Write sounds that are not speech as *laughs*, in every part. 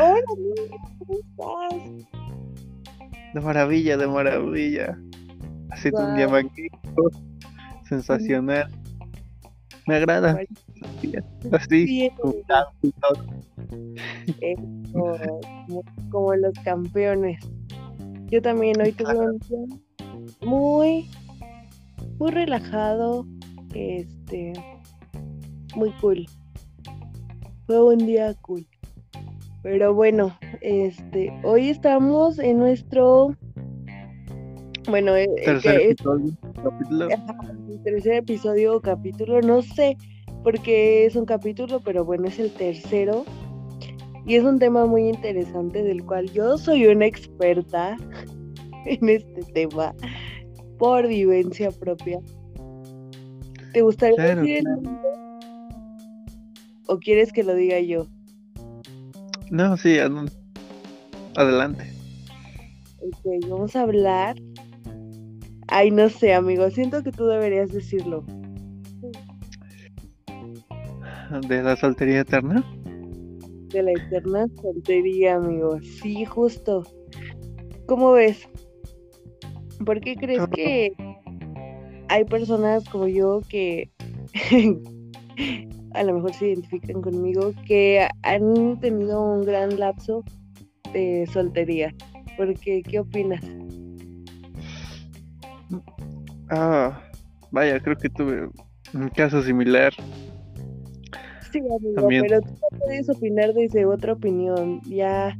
Hola, ¿cómo estás? De maravilla, de maravilla. Ha sido un día magnífico, sensacional. Me agrada. Así, todo. Eso, como, como los campeones. Yo también hoy tuve un día muy, muy relajado, este, muy cool. Fue un día cool. Pero bueno, este, hoy estamos en nuestro, bueno, Tercer que es episodio, capítulo. el tercer episodio o capítulo, no sé por qué es un capítulo, pero bueno, es el tercero. Y es un tema muy interesante del cual yo soy una experta *laughs* en este tema por vivencia propia. ¿Te gustaría Claro, decir el nombre? ¿O quieres que lo diga yo? No, sí, ad- adelante. Ok, vamos a hablar. Ay, no sé, amigo, siento que tú deberías decirlo. De la soltería eterna. De la eterna soltería, amigo. Sí, justo. ¿Cómo ves? ¿Por qué crees Ah. que hay personas como yo que *laughs* a lo mejor se identifican conmigo que han tenido un gran lapso de soltería? Porque, ¿qué opinas? Ah, vaya, creo que tuve un caso similar. Sí, amigo, También. pero tú no puedes opinar desde otra opinión. Ya,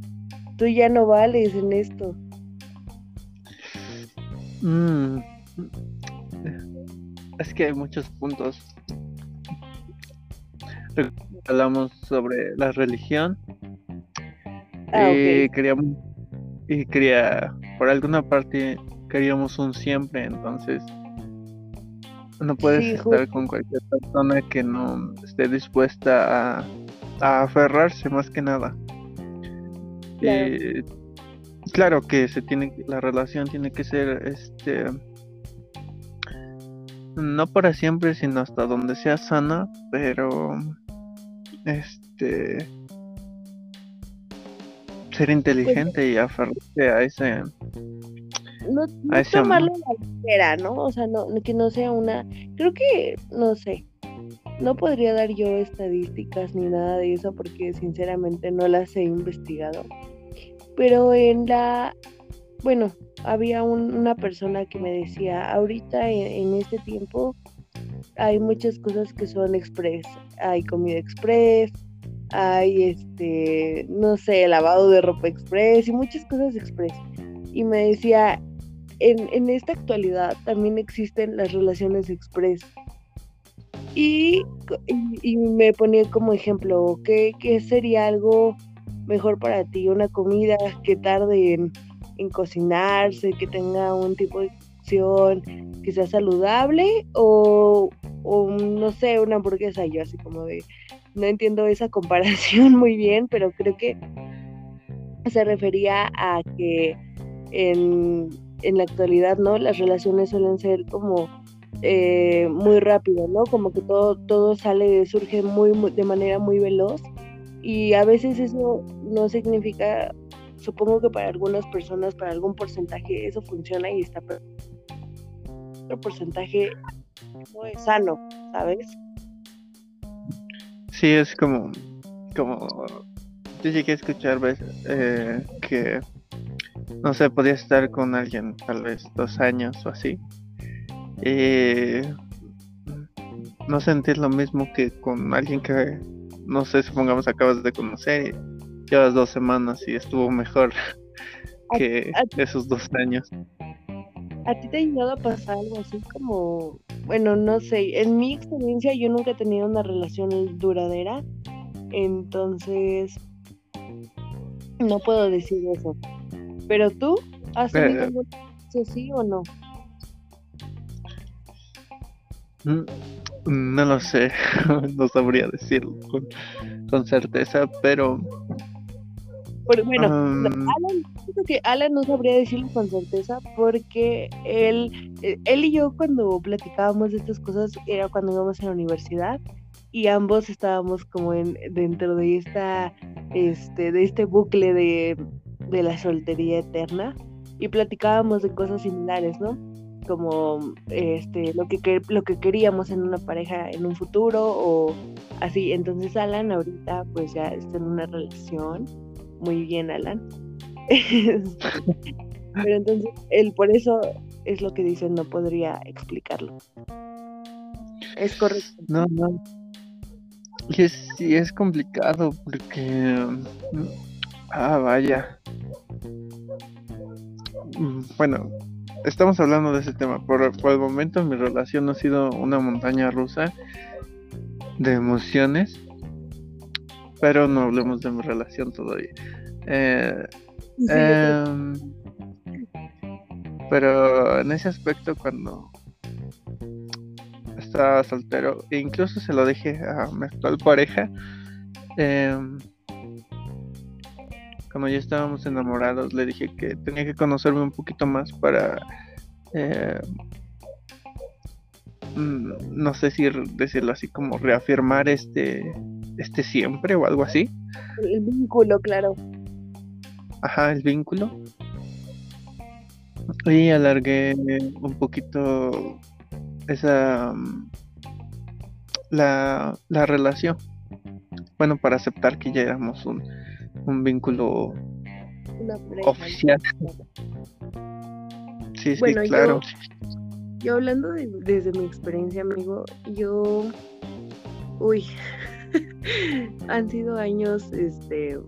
tú ya no vales en esto. Mm, Es que hay muchos puntos. Hablamos sobre la religión Ah, y queríamos y quería por alguna parte queríamos un siempre, entonces no puedes Sí, estar con cualquier persona que no esté dispuesta a, a aferrarse más que nada. Claro. Y claro que se tiene la relación tiene que ser este no para siempre sino hasta donde sea sana pero este ser inteligente y aferrarse a ese no, no a ese amor. tomarlo a la ligera, ¿no? O sea, no, que no sea una. Creo que, no sé, no podría dar yo estadísticas ni nada de eso porque sinceramente no las he investigado. Pero en la. Bueno, había un- una persona que me decía, ahorita en, en este tiempo hay muchas cosas que son express. Hay comida express, hay este, no sé, lavado de ropa express y muchas cosas express. Y me decía, en, en esta actualidad también existen las relaciones express. Y, y me ponía como ejemplo, ¿qué, qué sería algo mejor para ti? Una comida que tarde en, en cocinarse, que tenga un tipo de que sea saludable o, no sé, una hamburguesa. Yo así como de, no entiendo esa comparación *laughs* muy bien, pero creo que se refería a que en, en la actualidad, ¿no? Las relaciones suelen ser como eh, muy rápido, ¿no? Como que todo, todo sale, surge muy, muy- de manera muy veloz y a veces eso no significa, supongo que para algunas personas, para algún porcentaje eso funciona y está, pero otro porcentaje sano, ¿sabes? sí es como como yo llegué a escuchar veces eh, que no sé podía estar con alguien tal vez dos años o así y no sentir lo mismo que con alguien que no sé supongamos acabas de conocer y llevas dos semanas y estuvo mejor *laughs* que esos dos años ¿A ti te ha llegado a pasar algo así como, bueno, no sé, en mi experiencia yo nunca he tenido una relación duradera, entonces no puedo decir eso. Pero tú, ¿has tenido Eh. experiencia así o no? Mm, No lo sé, *laughs* no sabría decirlo con, con certeza, pero bueno, Alan, que Alan no sabría decirlo con certeza porque él, eh, él y yo cuando platicábamos de estas cosas era cuando íbamos a la universidad y ambos estábamos como en dentro de esta este de este bucle de, de la soltería eterna y platicábamos de cosas similares, ¿no? Como este lo que lo que queríamos en una pareja en un futuro o así. Entonces Alan ahorita pues ya está en una relación. Muy bien, Alan. *laughs* Pero entonces él por eso es lo que dicen, no podría explicarlo. Es correcto. No, no. Y es, es complicado porque... Ah, vaya. Mm, bueno, estamos hablando de ese tema. Por, el momento mi relación ha sido una montaña rusa de emociones. Pero no hablemos de mi relación todavía. Eh, em, pero en ese aspecto cuando estaba soltero, e incluso se lo dije a mi actual pareja, em, cuando ya estábamos enamorados, le dije que tenía que conocerme un poquito más para, eh, mm, no sé si decirlo así, como reafirmar este, este siempre o algo así. El vínculo, claro. Ajá, el vínculo. Y alargué un poquito esa mm, la, la relación. Bueno, para aceptar que ya éramos un, un vínculo oficial. Sí, sí, claro. Yo, hablando desde mi experiencia, amigo, yo, uy, *laughs* han sido años, este,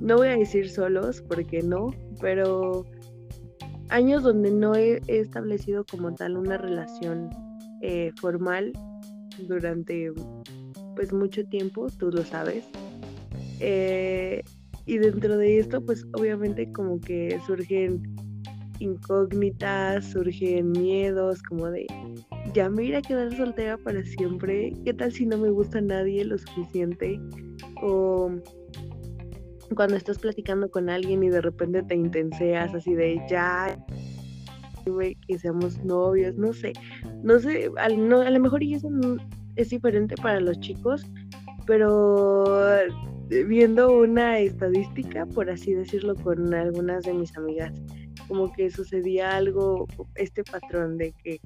no voy a decir solos, porque no, pero años donde no he, establecido como tal una relación eh, formal durante pues mucho tiempo, tú lo sabes. Eh, y dentro de esto, pues obviamente como que surgen incógnitas, surgen miedos, como de, ya me iré a quedar soltera para siempre, ¿qué tal si no me gusta nadie lo suficiente? O cuando estás platicando con alguien y de repente te intenseas así de, ya, que seamos novios, no sé, no sé, a, no, a lo mejor y eso es diferente para los chicos, pero viendo una estadística, por así decirlo, con algunas de mis amigas, como que sucedía algo, este patrón de que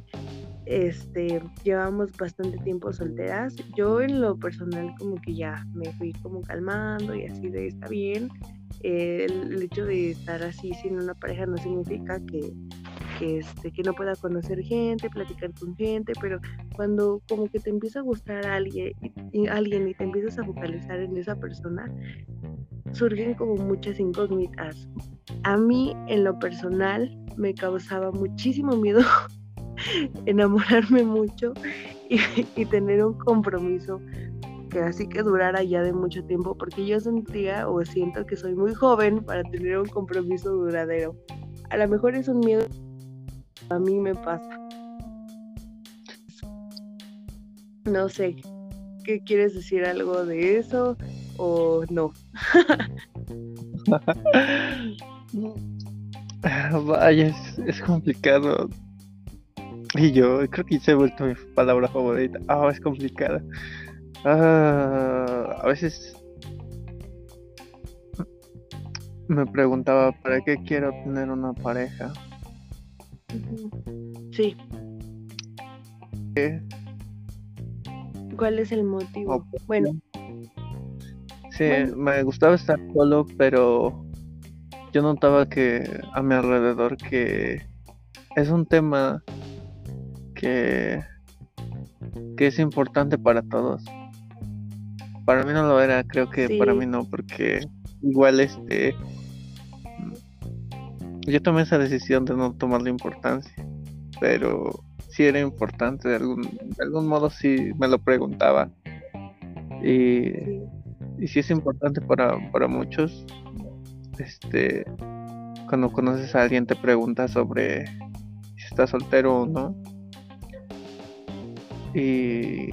este llevamos bastante tiempo solteras. Yo en lo personal como que ya me fui como calmando y así de está bien. el, hecho de estar así sin una pareja no significa que, que, este, que no pueda conocer gente, platicar con gente, pero cuando como que te empieza a gustar a alguien, y, alguien y te empiezas a focalizar en esa persona, surgen como muchas incógnitas. A mí en lo personal me causaba muchísimo miedo *laughs* *laughs* enamorarme mucho *laughs* y, tener un compromiso que así que durara ya de mucho tiempo, porque yo sentía o siento que soy muy joven para tener un compromiso duradero. A lo mejor es un miedo a mí me pasa. No sé, ¿qué quieres decir algo de eso o no? *laughs* Vaya, es, complicado. Y yo creo que se ha vuelto mi palabra favorita. Ah, es complicada. Ah, a veces me preguntaba para qué quiero tener una pareja. Sí. ¿Cuál es el motivo? bueno. Sí, me gustaba estar solo, pero yo notaba que a mi alrededor que es un tema que, que es importante para todos. Para mí no lo era, creo que para mí no, porque igual este yo tomé esa decisión de no tomar la importancia, pero sí era importante, de algún, de algún modo sí me lo preguntaba. Y, y sí es importante para, para muchos. Este, cuando conoces a alguien te pregunta sobre si está soltero o no. Y,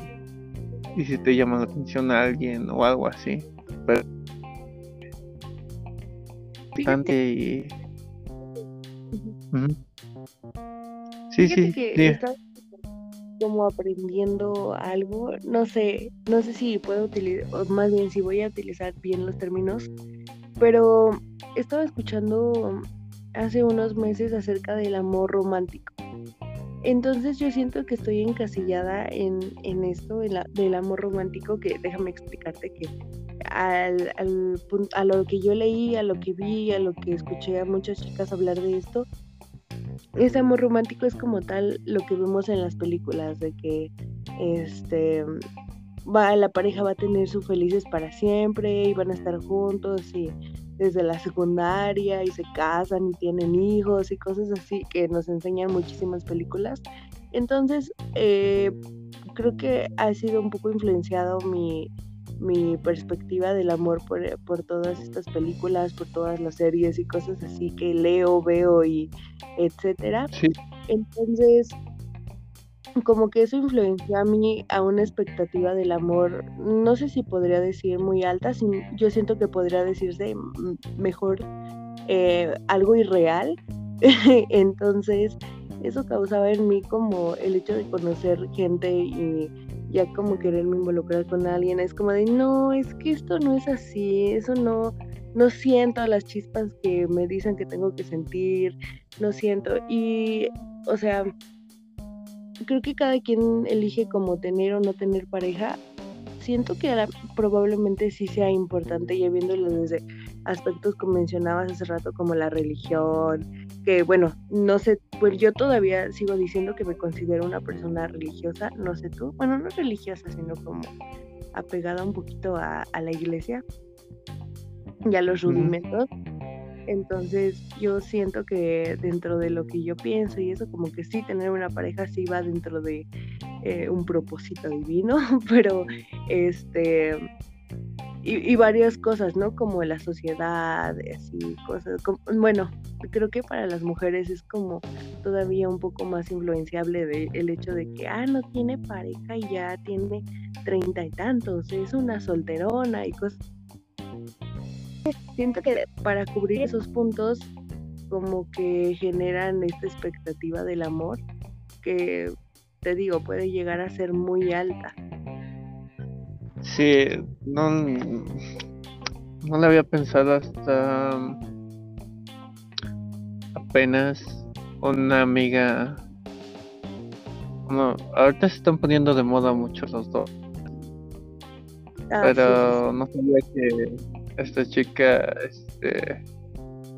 y si te llama la atención a alguien o algo así. Pero importante y... Sí, sí, que como aprendiendo algo, no sé, no sé si puedo utilizar, o más bien si voy a utilizar bien los términos, pero estaba escuchando hace unos meses acerca del amor romántico. Entonces yo siento que estoy encasillada en, en esto la, del amor romántico, que déjame explicarte que al, al, a lo que yo leí, a lo que vi, a lo que escuché a muchas chicas hablar de esto, ese amor romántico es como tal lo que vemos en las películas, de que este va, la pareja va a tener sus felices para siempre y van a estar juntos y desde la secundaria y se casan y tienen hijos y cosas así que nos enseñan muchísimas películas. Entonces, eh, creo que ha sido un poco influenciado mi, mi perspectiva del amor por, por, todas estas películas, por todas las series y cosas así que leo, veo y etcétera. Entonces, como que eso influenció a mí a una expectativa del amor, no sé si podría decir muy alta, yo siento que podría decirse mejor eh, algo irreal. *laughs* Entonces, eso causaba en mí como el hecho de conocer gente y ya como quererme involucrar con alguien, es como de, no, es que esto no es así, eso no, no siento las chispas que me dicen que tengo que sentir, no siento. Y, o sea, creo que cada quien elige como tener o no tener pareja. Siento que probablemente sí sea importante, ya viéndolo desde aspectos como mencionabas hace rato, como la religión, que bueno, no sé, pues yo todavía sigo diciendo que me considero una persona religiosa, no sé tú, bueno, no religiosa, sino como apegada un poquito a, la iglesia y a los rudimentos. Entonces yo siento que dentro de lo que yo pienso y eso como que sí, tener una pareja sí va dentro de eh, un propósito divino, *laughs* pero este y, varias cosas, ¿no? Como la sociedad, así, cosas. bueno, creo que para las mujeres es como todavía un poco más influenciable de, el hecho de que, ah, no tiene pareja y ya tiene treinta y tantos, es una solterona y cosas. Siento que para cubrir esos puntos, como que generan esta expectativa del amor que, te digo, puede llegar a ser muy alta. Sí, no, no le había pensado hasta apenas una amiga. Bueno, ahorita se están poniendo de moda mucho los dos. Ah, pero no sabía que esta chica, este,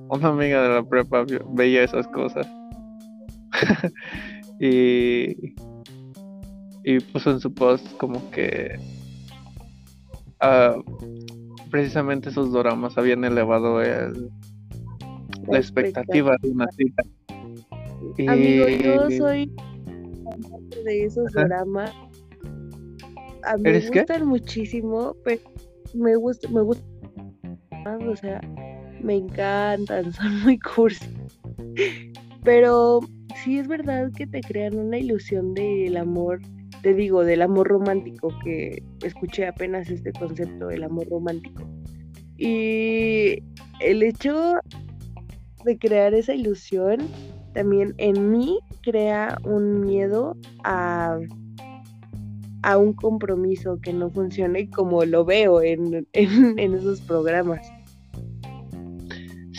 una amiga de la prepa veía esas cosas. *laughs* y, y puso en su post como que uh, precisamente esos dramas habían elevado el, la, expectativa de una cita. Amigo, yo soy de esos dramas. A mí me gustan muchísimo, pero me gusta, me gusta, o sea, me encantan, *laughs* son muy cursi. Pero sí es verdad que te crean una ilusión del amor te digo, del amor romántico, que escuché apenas este concepto del amor romántico. Y el hecho de crear esa ilusión también en mí crea un miedo a, a un compromiso que no funcione como lo veo en, *laughs* en, esos programas.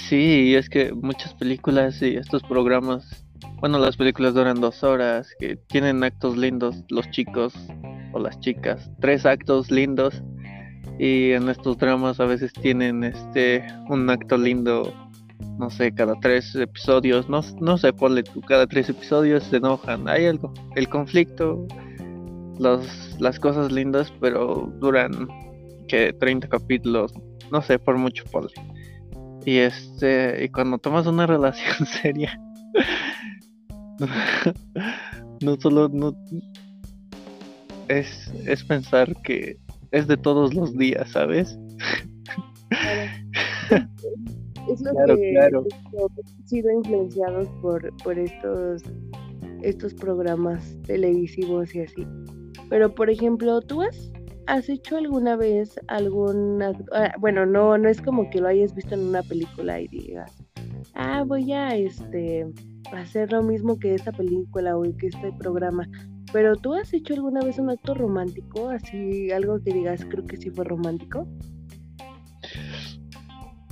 Sí, es que muchas películas y estos programas bueno, las películas duran dos horas, que tienen actos lindos los chicos o las chicas, tres actos lindos y en estos dramas a veces tienen este un acto lindo, no sé, cada tres episodios, no, no sé, ponle tú, cada tres episodios se enojan, hay algo, el conflicto, los, las cosas lindas, pero duran que 30 capítulos, no sé, por mucho ponle. Y este, y cuando tomas una *laughs* relación seria, *laughs* no solo no es, es pensar que es de todos los días, ¿sabes? Es lo *laughs* que claro. sido influenciados por, por estos, estos programas televisivos y así. Pero por ejemplo, ¿tú has has hecho alguna vez algún, ah, bueno, no, no es como que lo hayas visto en una película y digas, ah, voy a este hacer lo mismo que esta película o que este programa. Pero tú has hecho alguna vez un acto romántico, así algo que digas, creo que sí fue romántico.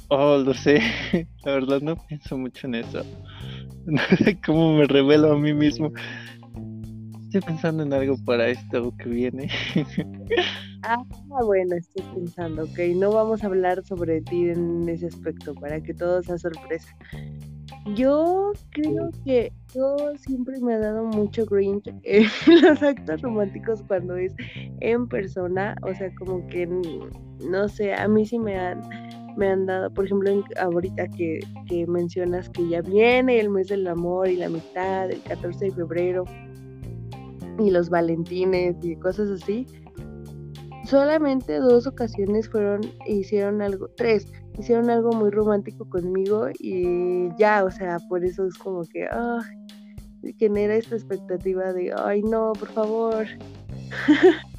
Oh, lo sé. *laughs* La verdad no pienso mucho en eso. *laughs* No sé cómo me revelo a mí mismo. Estoy pensando en algo para esto que viene. *laughs* Ah, bueno, estoy pensando, ok. No vamos a hablar sobre ti en ese aspecto para que todo sea sorpresa. Yo creo que yo siempre me ha dado mucho cringe en *laughs* los actos románticos cuando es en persona, o sea, como que no sé, a mí sí me han me han dado, por ejemplo, ahorita que, que mencionas que ya viene el mes del amor y la amistad, el 14 de febrero, y los valentines y cosas así. Solamente dos ocasiones fueron, hicieron algo, tres, hicieron algo muy romántico conmigo y ya, o sea, por eso es como que, ah, genera esta expectativa de, ay no, por favor. *laughs*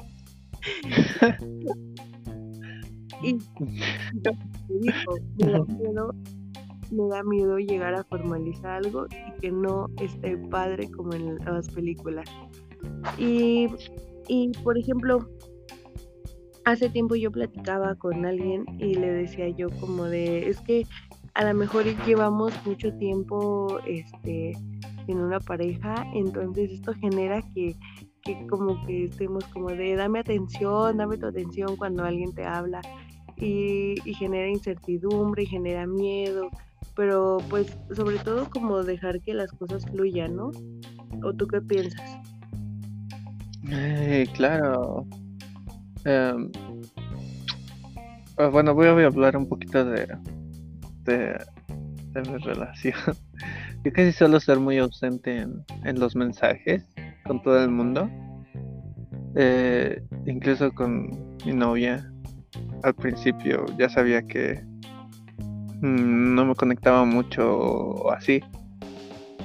y me da miedo llegar a formalizar algo y que no esté padre como en las películas. Y, y por ejemplo, hace tiempo yo platicaba con alguien y le decía yo como de, es que a lo mejor llevamos mucho tiempo este, en una pareja, entonces esto genera que, que como que estemos como de, dame atención, dame tu atención cuando alguien te habla y, y genera incertidumbre y genera miedo, pero pues sobre todo como dejar que las cosas fluyan, ¿no? ¿O tú qué piensas? Eh, claro. Ah, bueno, voy a, hablar un poquito de, de, mi relación. *laughs* Yo casi suelo ser muy ausente en, los mensajes con todo el mundo. Eh, incluso con mi novia. Al principio ya sabía que mm, no me conectaba mucho así.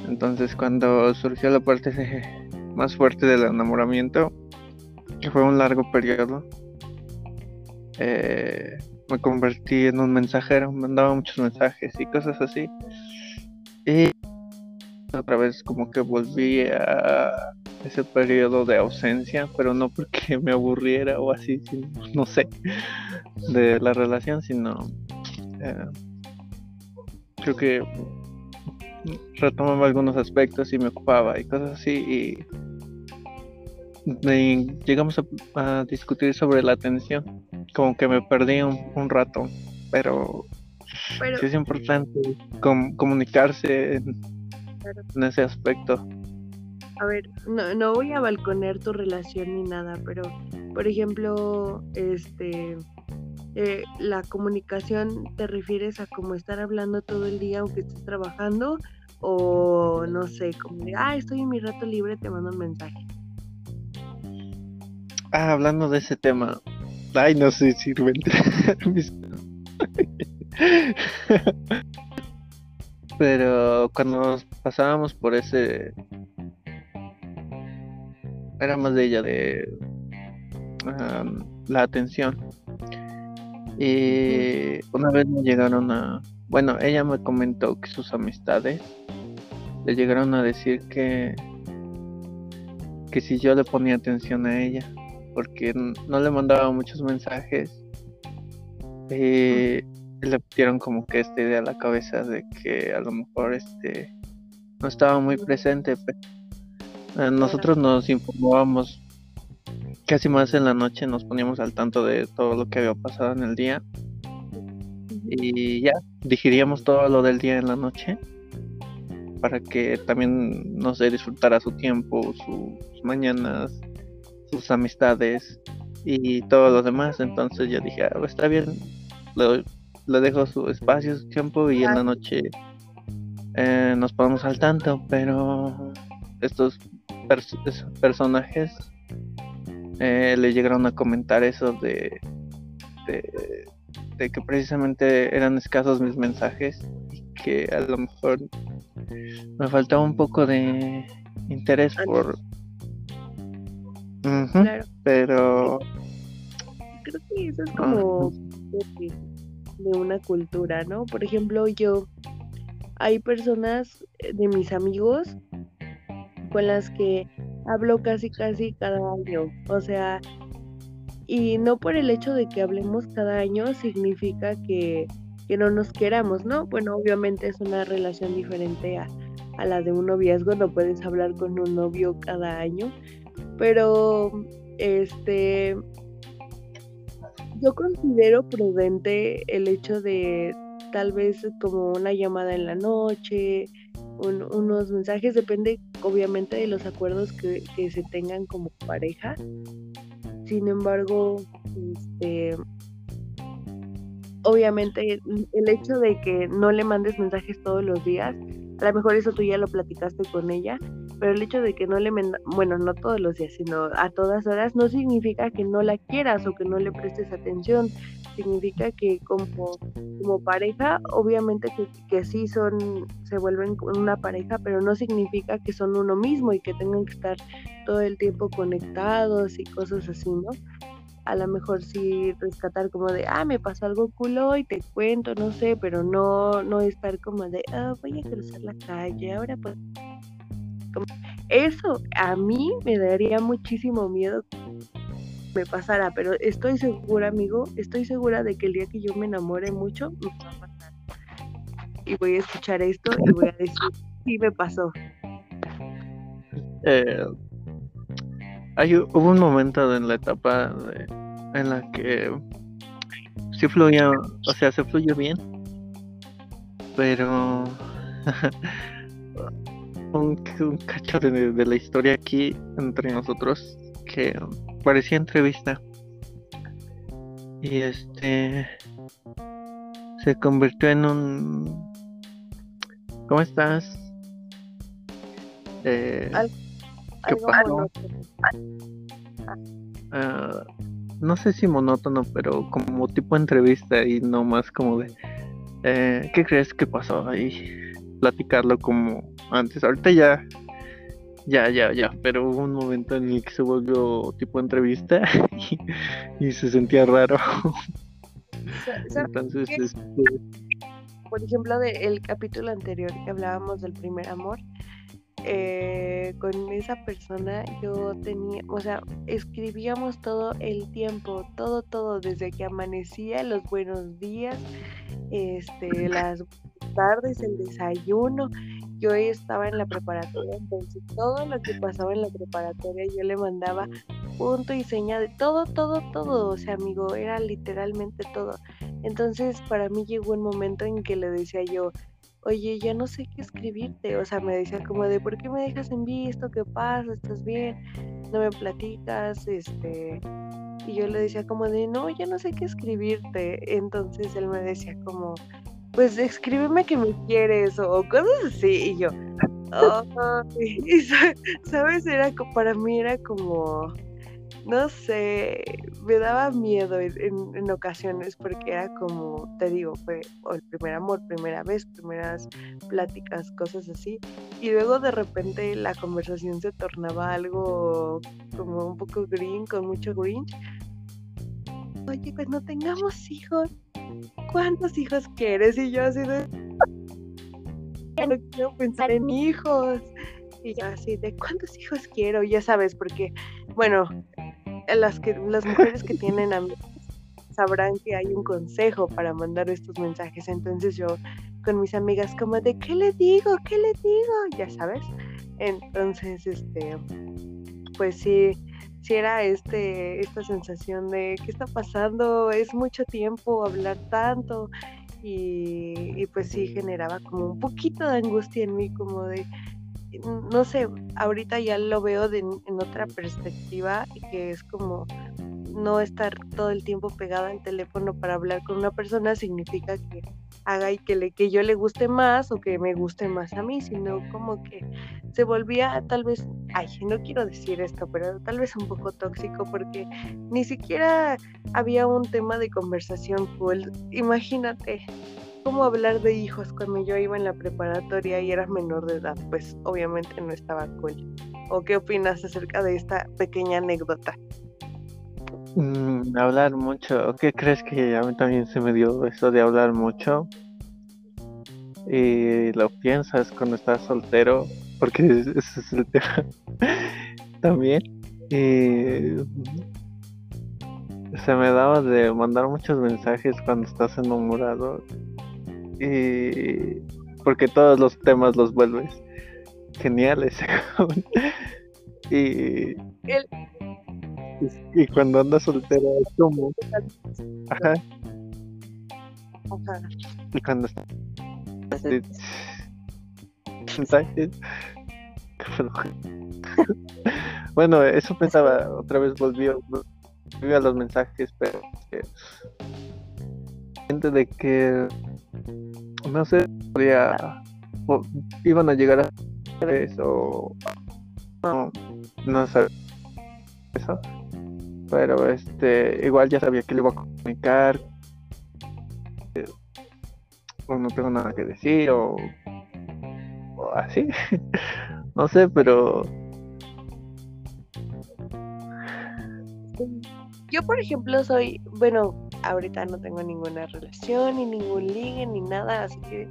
Entonces cuando surgió la parte de más fuerte del enamoramiento, que fue un largo periodo, eh, me convertí en un mensajero, mandaba muchos mensajes y cosas así. Y otra vez como que volví a ese periodo de ausencia, pero no porque *laughs* me aburriera o así, no sé, de la relación, sino eh, creo que retomaba algunos aspectos y me ocupaba y cosas así y llegamos a, discutir sobre la atención. Como que me perdí un, rato pero, sí es importante comunicarse en, ese aspecto. A ver no, no voy a balconear tu relación ni nada pero por ejemplo este eh, la comunicación te refieres a como estar hablando todo el día aunque estés trabajando o no sé, como de, ah, estoy en mi rato libre, te mando un mensaje. Ah, hablando de ese tema, ay, no sé si *laughs* Pero cuando pasábamos por ese... Era más de ella, de la atención. Y una vez me llegaron a... Bueno, ella me comentó que sus amistades le llegaron a decir que que si yo le ponía atención a ella porque no le mandaba muchos mensajes. Y le pusieron como que esta idea a la cabeza de que a lo mejor este no estaba muy presente eh, nosotros nos informábamos casi más en la noche nos poníamos al tanto de todo lo que había pasado en el día. Y ya digiríamos todo lo del día en la noche para que también, no sé, disfrutara su tiempo, sus mañanas, sus amistades y todo lo demás. Entonces yo dije, ah, está bien, le, dejo su espacio, su tiempo y en la noche eh, nos ponemos al tanto, pero estos personajes eh, le llegaron a comentar eso de, de, de que precisamente eran escasos mis mensajes y que a lo mejor me faltaba un poco de interés por... Pero creo que eso es como de, de una cultura, ¿no? Por ejemplo, yo, hay personas eh, de mis amigos con las que hablo casi casi cada año, o sea, y no por el hecho de que hablemos cada año significa que, no nos queramos, ¿no? Bueno, obviamente es una relación diferente a, a la de un noviazgo, no puedes hablar con un novio cada año, pero este yo considero prudente el hecho de tal vez como una llamada en la noche, unos mensajes, depende obviamente de los acuerdos que, que se tengan como pareja, sin embargo, este, obviamente el hecho de que no le mandes mensajes todos los días, a lo mejor eso tú ya lo platicaste con ella, pero el hecho de que no le, bueno, no todos los días, sino a todas horas, no significa que no la quieras o que no le prestes atención, significa que como, como pareja, obviamente que, que sí son, se vuelven una pareja, pero no significa que son uno mismo y que tengan que estar todo el tiempo conectados y cosas así, ¿no? A lo mejor sí rescatar como de, ah, me pasó algo culo y te cuento, no sé, pero no, no estar como de, ah, voy a cruzar la calle, ahora pues... Eso a mí me daría muchísimo miedo me pasara, pero estoy segura, amigo, estoy segura de que el día que yo me enamore mucho, me va a pasar. Y voy a escuchar esto y voy a decir, sí me pasó. Eh, hay, hubo un momento en la etapa en la que sí fluía, o sea, se fluyó bien, pero *laughs* un, un cacho de, de la historia aquí entre nosotros que parecía entrevista. Y este se convirtió en un ¿Cómo estás? Eh, ¿Qué pasó? Ah, no sé si monótono, pero como tipo entrevista y no más como de eh, ¿qué crees que pasó? ahí platicarlo como antes. Ahorita ya ya, ya, ya, pero hubo un momento en el que se volvió tipo entrevista *laughs* y, se sentía raro. *laughs* Entonces, este... por ejemplo, del capítulo anterior que hablábamos del primer amor, eh, con esa persona yo tenía, o sea, escribíamos todo el tiempo, todo, todo, desde que amanecía, los buenos días, este, las tardes, el desayuno, yo estaba en la preparatoria, entonces todo lo que pasaba en la preparatoria yo le mandaba punto y seña de todo, todo, todo, o sea, amigo, era literalmente todo. Entonces para mí llegó un momento en que le decía yo, oye, ya no sé qué escribirte, o sea, me decía como de, ¿por qué me dejas en visto? ¿Qué pasa? ¿Estás bien? ¿No me platicas? Este... Y yo le decía como de, no, ya no sé qué escribirte. Entonces él me decía como, pues escríbeme que me quieres o cosas así. Y yo, *laughs* ¿sabes? Era, para mí era como, no sé, me daba miedo en, ocasiones porque era como, te digo, fue el primer amor, primera vez, primeras pláticas, cosas así. Y luego de repente la conversación se tornaba algo como un poco green, con mucho green. Oye, cuando tengamos hijos, ¿cuántos hijos quieres? Y yo así de, no quiero pensar en hijos. Y yo así de, ¿cuántos hijos quiero? Ya sabes, porque, bueno, las, que, las mujeres que tienen amigos sabrán que hay un consejo para mandar estos mensajes. Entonces yo con mis amigas como de, ¿qué le digo? ¿Qué le digo? Ya sabes. Entonces, este, pues sí, si era este, esta sensación de qué está pasando, es mucho tiempo hablar tanto y, pues sí generaba como un poquito de angustia en mí, como de, no sé, ahorita ya lo veo en otra perspectiva y que es como no estar todo el tiempo pegado al teléfono para hablar con una persona significa que haga y que, le, que yo le guste más o que me guste más a mí, sino como que se volvía tal vez, ay, no quiero decir esto, pero tal vez un poco tóxico porque ni siquiera había un tema de conversación cool. Imagínate cómo hablar de hijos cuando yo iba en la preparatoria y era menor de edad, pues obviamente no estaba cool. ¿O qué opinas acerca de esta pequeña anécdota? Mm, hablar mucho. ¿Qué crees que a mí también se me dio eso de hablar mucho? Y lo piensas cuando estás soltero, porque ese es el *laughs* tema también. Y se me daba de mandar muchos mensajes cuando estás enamorado. Y porque todos los temas los vuelves geniales. *laughs* y, y cuando andas soltero es como. Ajá. Ajá. Y cuando estás. *laughs* bueno, eso pensaba, otra vez volvió, volvió a los mensajes, pero que, gente de que no sé, podía, o, iban a llegar a eso, no, no sé eso, pero este, igual ya sabía que le iba a comunicar, o no tengo nada que decir, o, o así, *laughs* no sé, pero Yo, por ejemplo, soy, bueno, ahorita no tengo ninguna relación, ni ningún ligue, ni nada, así que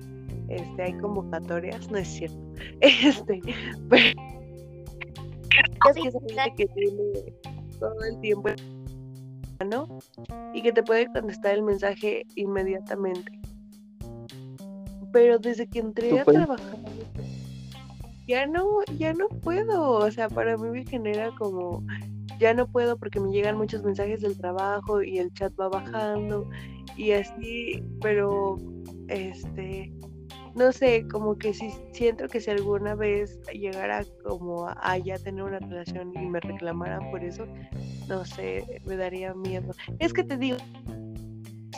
este, hay convocatorias, no es cierto. *laughs* Este, pero *laughs* esa gente que tiene todo el tiempo, ¿no? Y que te puede contestar el mensaje inmediatamente. Pero desde que entré ¿Tú a trabajar, ya no, ya no puedo. O sea, para mí me genera como, ya no puedo porque me llegan muchos mensajes del trabajo y el chat va bajando y así, pero este, no sé, como que si siento que si alguna vez llegara como a, ya tener una relación y me reclamaran por eso, no sé, me daría miedo. Es que te digo,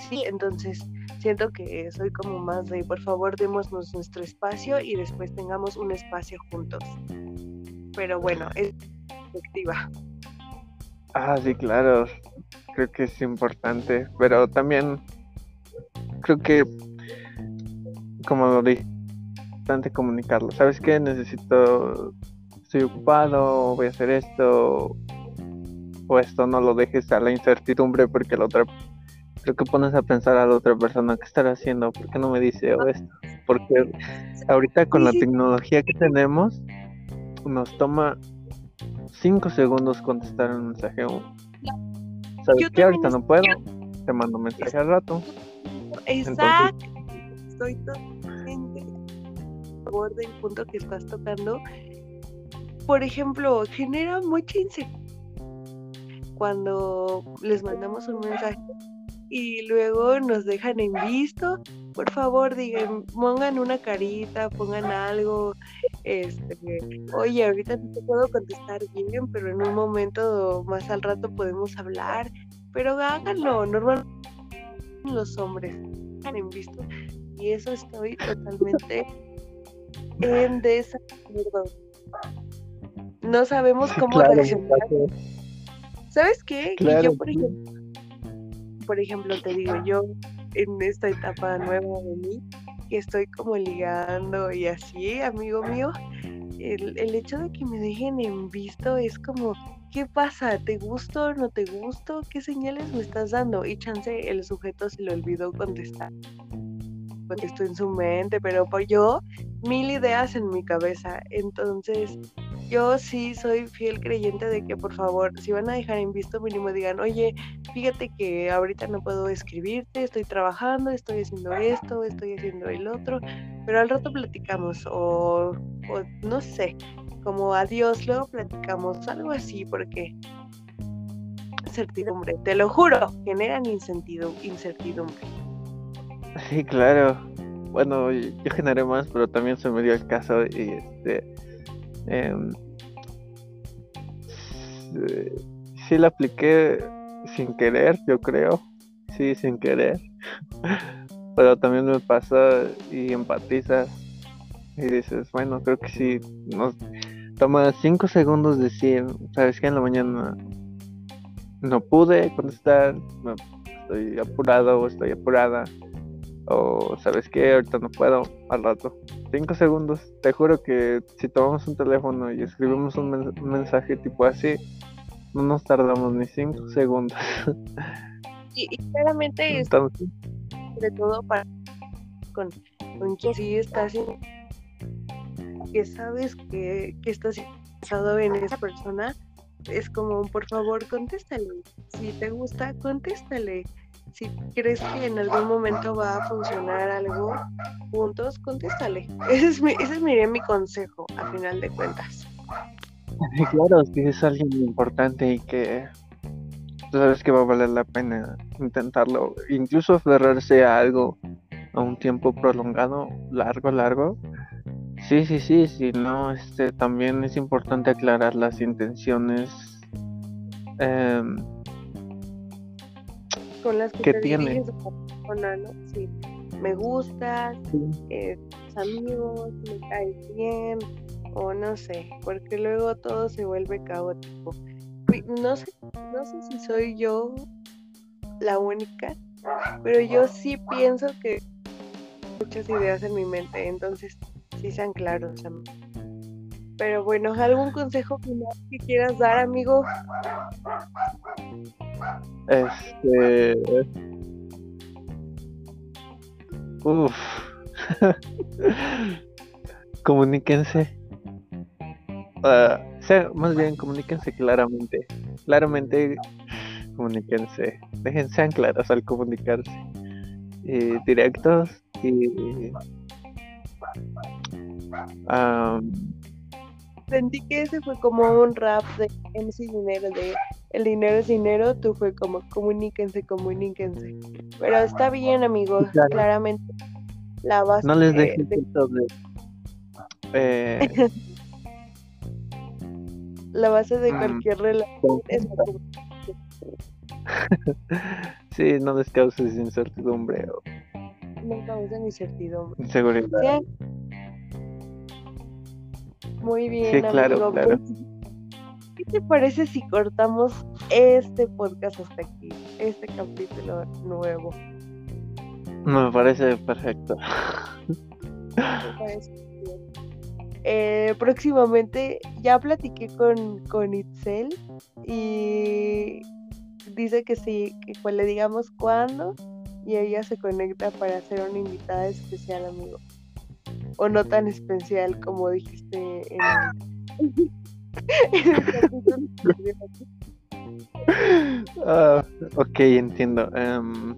sí, entonces siento que soy como más de, por favor, démonos nuestro espacio y después tengamos un espacio juntos. Pero bueno, es perspectiva. Ah, sí, claro. Creo que es importante. Pero también creo que, como lo dije, importante comunicarlo. ¿Sabes qué? Necesito, estoy ocupado, voy a hacer esto. O esto no lo dejes a la incertidumbre porque la otra, creo que pones a pensar a la otra persona, ¿qué estará haciendo? ¿Por qué no me dice o esto? Porque ahorita con la tecnología que tenemos, nos toma 5 segundos contestar un mensaje. ¿Sabes Yo qué? Ahorita no puedo. Te mando un mensaje al rato. Exacto. Estoy totalmente a favor del punto que estás tocando. Por ejemplo, genera mucha inseguridad cuando les mandamos un mensaje y luego nos dejan en visto. Por favor, digan, pongan una carita, pongan algo. Este, oye, ahorita no te puedo contestar bien, pero en un momento más al rato podemos hablar. Pero háganlo, normalmente los hombres en visto y eso estoy totalmente en desacuerdo. No sabemos cómo Claro, reaccionar. ¿Sabes qué? Claro, yo, por ejemplo, por ejemplo, te digo, yo en esta etapa nueva de mí, que estoy como ligando y así, amigo mío, el, el hecho de que me dejen en visto es como, ¿qué pasa? ¿Te gusto? ¿No te gusto? ¿Qué señales me estás dando? Y chance el sujeto se le olvidó contestar. Contestó en su mente, pero por yo, mil ideas en mi cabeza. Entonces, yo sí soy fiel creyente de que por favor, si van a dejar en visto, mínimo digan, oye, fíjate que ahorita no puedo escribirte, estoy trabajando, estoy haciendo esto, estoy haciendo el otro, pero al rato platicamos o, o no sé, como adiós, luego platicamos, algo así, porque incertidumbre, te lo juro, generan incertidumbre. Sí, claro. Bueno, yo generé más, pero también se me dio el caso y este. em, sí la apliqué sin querer, yo creo. Sí, sin querer. *laughs* Pero también me pasa y empatizas y dices, bueno, creo que sí. Nos toma cinco segundos decir, ¿sabes qué? En la mañana no pude contestar, estoy apurado o estoy apurada. O sabes qué, ahorita no puedo, al rato. Cinco segundos. Te juro que si tomamos un teléfono y escribimos un, men- un mensaje tipo así, No nos tardamos ni cinco segundos. *laughs* Y, y claramente es Entonces, sobre todo para con, con quien sí estás en- que sabes que, que estás interesado en esa persona es como por favor contéstale si te gusta contéstale si crees que en algún momento va a funcionar algo juntos contéstale *laughs* ese es mi, ese sería mi consejo a final de cuentas *laughs* claro, si es alguien importante y que sabes que va a valer la pena intentarlo, incluso aferrarse a algo a un tiempo prolongado, largo, largo. Sí, sí, sí, sí, no, este, también es importante aclarar las intenciones em, con las que ¿Qué te tiene? persona, ¿no? Sí, me gustas, eh, tus amigos, me caes bien, o no sé, porque luego todo se vuelve caótico. No sé, no sé si soy yo la única, pero yo sí pienso que muchas ideas en mi mente, entonces sí sean claros. am- Pero bueno, ¿algún consejo final que quieras dar, amigo? Este. Uf. *laughs* Comuníquense. Ah, más bien, comuníquense claramente. Claramente, comuníquense. Dejen, sean claros al comunicarse. Directos y. Sentí que ese fue como un rap de MC Dinero, de el dinero es dinero, tú fue como comuníquense, comuníquense. Pero está bien, amigos, Claro. claramente la base no les de- dejen de- de. eh, *laughs* la base de Mm. cualquier relación es *laughs* sí, no les causes incertidumbre o no causan incertidumbre. inseguridad. Sean- Muy bien, Sí, *laughs* claro, amigo. claro. pues, ¿Qué te parece si cortamos este podcast hasta aquí? Este capítulo nuevo. Me parece perfecto. Me parece bien. Eh, próximamente ya platiqué con, con Itzel y dice que sí, que pues le digamos cuándo y ella se conecta para ser una invitada especial, amigo. O no tan especial como dijiste en el, en el capítulo anterior. *laughs* Ah, ok, entiendo. Em,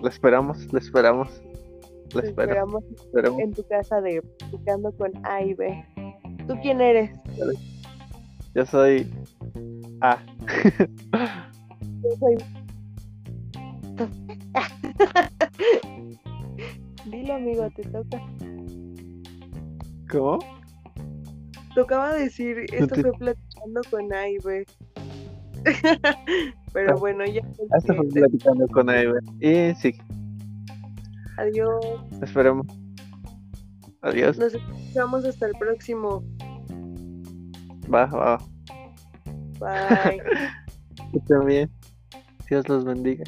lo esperamos, lo esperamos. Espero, esperamos en tu casa de platicando con A y B. ¿Tú quién eres? Yo soy A. Yo soy. *laughs* Dilo, amigo, te toca. ¿Cómo? Tocaba decir, esto te- fue platicando con A y B. Pero Ah. bueno, ya. Esto fue platicando con Eve. Y sí, Adiós. esperemos. Adiós. Nos escuchamos hasta el próximo. Va, va. Bye. *laughs* Tú también. Dios los bendiga.